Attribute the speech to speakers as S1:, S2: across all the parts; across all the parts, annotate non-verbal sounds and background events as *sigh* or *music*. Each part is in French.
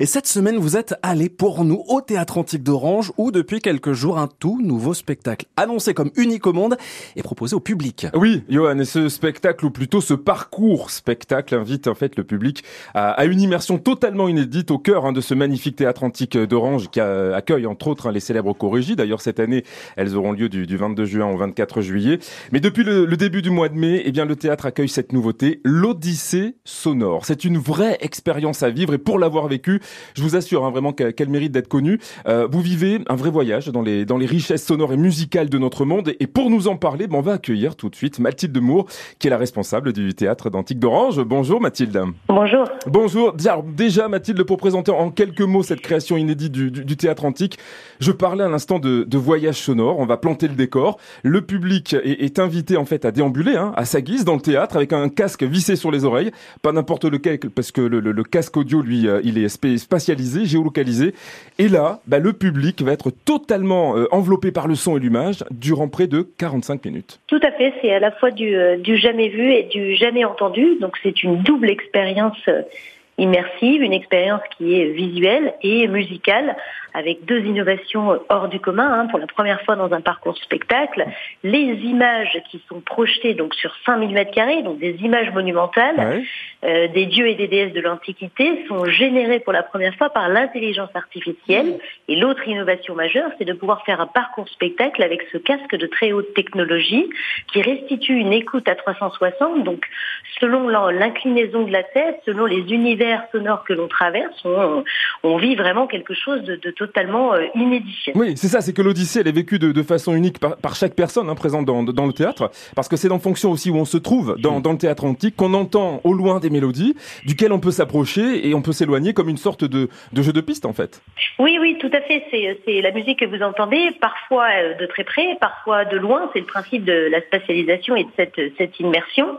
S1: Et cette semaine, vous êtes allé pour nous au Théâtre Antique d'Orange où depuis quelques jours, un tout nouveau spectacle annoncé comme unique au monde est proposé au public.
S2: Oui, Johan, et ce spectacle, ou plutôt ce parcours spectacle, invite en fait le public à, une immersion totalement inédite au cœur hein, de ce magnifique Théâtre Antique d'Orange qui accueille entre autres hein, les célèbres chorégies. D'ailleurs, cette année, elles auront lieu du, 22 juin au 24 juillet. Mais depuis le, début du mois de mai, eh bien, le théâtre accueille cette nouveauté, l'Odyssée sonore. C'est une vraie expérience à vivre et pour l'avoir vécu, je vous assure hein, vraiment qu'elle mérite d'être connue. Euh, vous vivez un vrai voyage dans les, dans les richesses sonores et musicales de notre monde. Et pour nous en parler, ben, on va accueillir tout de suite Mathilde Moore, qui est la responsable du théâtre d'Antique d'Orange. Bonjour Mathilde.
S3: Bonjour.
S2: Bonjour. Déjà Mathilde, pour présenter en quelques mots cette création inédite du, du, théâtre antique, je parlais à l'instant de, de, voyage sonore. On va planter le décor. Le public est, est invité en fait à déambuler hein, à sa guise dans le théâtre avec un casque vissé sur les oreilles, pas n'importe lequel parce que le, le, casque audio lui euh, il est spatialisé, géolocalisé. Et là, bah, le public va être totalement euh, enveloppé par le son et l'image durant près de 45 minutes.
S3: Tout à fait, c'est à la fois du, euh, du, jamais vu et du jamais entendu. Donc c'est une double expérience immersive, une expérience qui est visuelle et musicale, avec deux innovations hors du commun. Hein, pour la première fois dans un parcours spectacle, les images qui sont projetées donc sur 5000 mètres carrés, donc des images monumentales, euh, des dieux et des déesses de l'Antiquité, sont générées pour la première fois par l'intelligence artificielle. Et l'autre innovation majeure, c'est de pouvoir faire un parcours spectacle avec ce casque de très haute technologie qui restitue une écoute à 360, donc selon l'inclinaison de la tête, selon les univers sonore que l'on traverse, on, vit vraiment quelque chose de, totalement euh, inédit.
S2: Oui, c'est ça, c'est que l'Odyssée, elle est vécue de, façon unique par, chaque personne hein, présente dans, le théâtre, parce que c'est en fonction aussi où on se trouve dans, le théâtre antique qu'on entend au loin des mélodies, duquel on peut s'approcher et on peut s'éloigner comme une sorte de, jeu de piste en fait.
S3: Oui, oui, tout à fait. C'est la musique que vous entendez, parfois euh, de très près, parfois de loin. C'est le principe de la spatialisation et de cette, cette immersion.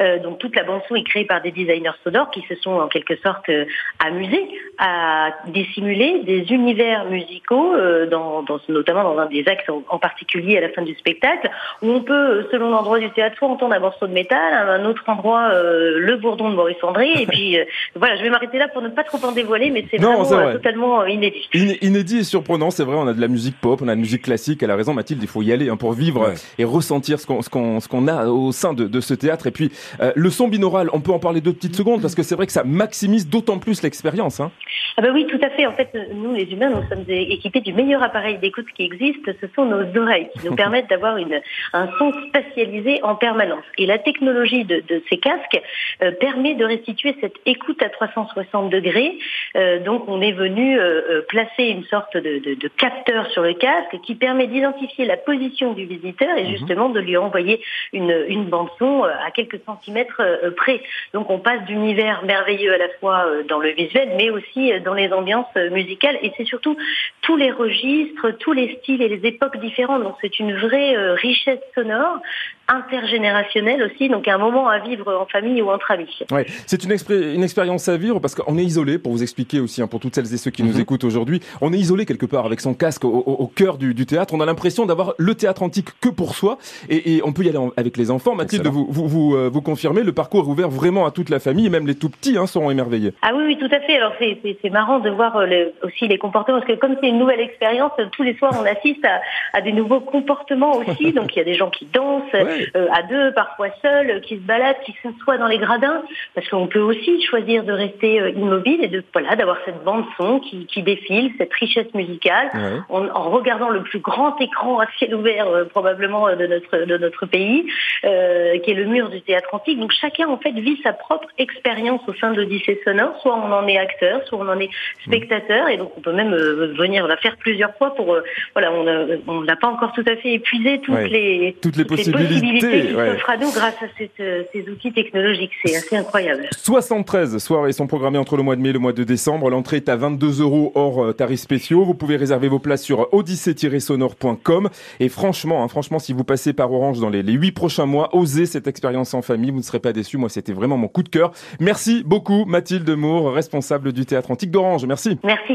S3: Euh, donc toute la bande son est créée par des designers sonores qui se sont en quelque sorte euh, amusés à dissimuler des univers musicaux, euh, dans, dans, notamment dans un des axes en, particulier à la fin du spectacle, où on peut, selon l'endroit du théâtre, soit entendre un morceau de métal, à un autre endroit le bourdon de Maurice André. Et puis *laughs* voilà, je vais m'arrêter là pour ne pas trop en dévoiler, mais c'est vraiment totalement inédit.
S2: inédit et surprenant, c'est vrai. On a de la musique pop, on a de la musique classique. Elle a raison, Mathilde. Il faut y aller hein, pour vivre et ressentir ce qu'on ce qu'on ce qu'on a au sein de, de ce théâtre. Et puis le son binaural, on peut en parler deux petites secondes parce que c'est vrai que ça maximise d'autant plus l'expérience. Hein.
S3: Ah bah oui, tout à fait. En fait, nous, les humains, nous sommes équipés du meilleur appareil d'écoute qui existe. Ce sont nos oreilles qui nous *laughs* permettent d'avoir une, un son spatialisé en permanence. Et la technologie de, de ces casques euh, permet de restituer cette écoute à 360 degrés. Euh, donc, on est venu euh, placer une sorte de, de, de, capteur sur le casque qui permet d'identifier la position du visiteur et mhm. justement de lui envoyer une, une bande son à quelques centimètres près. Donc, on passe d'univers merveilleux à la fois dans le visuel, mais aussi dans les ambiances musicales. Et c'est surtout tous les registres, tous les styles et les époques différentes. Donc c'est une vraie euh, richesse sonore intergénérationnelle aussi, donc un moment à vivre en famille ou entre amis.
S2: Ouais, c'est une, une expérience à vivre parce qu'on est isolé, pour vous expliquer aussi, hein, pour toutes celles et ceux qui nous mhm. écoutent aujourd'hui, on est isolé quelque part avec son casque au, cœur du, théâtre. On a l'impression d'avoir le théâtre antique que pour soi et, on peut y aller avec les enfants. Mathilde, vous, vous, vous, euh, vous, confirmez, le parcours est ouvert vraiment à toute la famille et même les tout petits hein, seront émerveillés.
S3: Ah oui, oui, tout à fait. Alors c'est marrant de voir euh, aussi les comportements parce que comme c'est une nouvelle expérience, tous les soirs on assiste à, à des nouveaux comportements aussi. *laughs* donc il y a des gens qui dansent. Euh, à deux, parfois seuls, qui se baladent, qui s'assoient dans les gradins, parce qu'on peut aussi choisir de rester euh, immobile et de voilà d'avoir cette bande son qui, qui défile, cette richesse musicale, en, en, regardant le plus grand écran à ciel ouvert euh, probablement de notre de notre pays, euh, qui est le mur du théâtre antique. Donc chacun en fait vit sa propre expérience au sein de l'Odyssée sonore. Soit on en est acteur, soit on en est spectateur, et donc on peut même venir la faire plusieurs fois pour voilà on n'a pas encore tout à fait épuisé toutes les
S2: toutes les possibilités
S3: ouais. grâce à euh, ces outils technologiques. C'est assez incroyable.
S2: 73 soirées sont programmées entre le mois de mai et le mois de décembre. L'entrée est à 22 euros hors euh, tarifs spéciaux. Vous pouvez réserver vos places sur odyssée-sonore.com. Et franchement, hein, franchement, si vous passez par Orange dans les, huit prochains mois, osez cette expérience en famille. Vous ne serez pas déçus. Moi, c'était vraiment mon coup de cœur. Merci beaucoup, Mathilde Moore, responsable du théâtre antique d'Orange. Merci.
S3: Merci.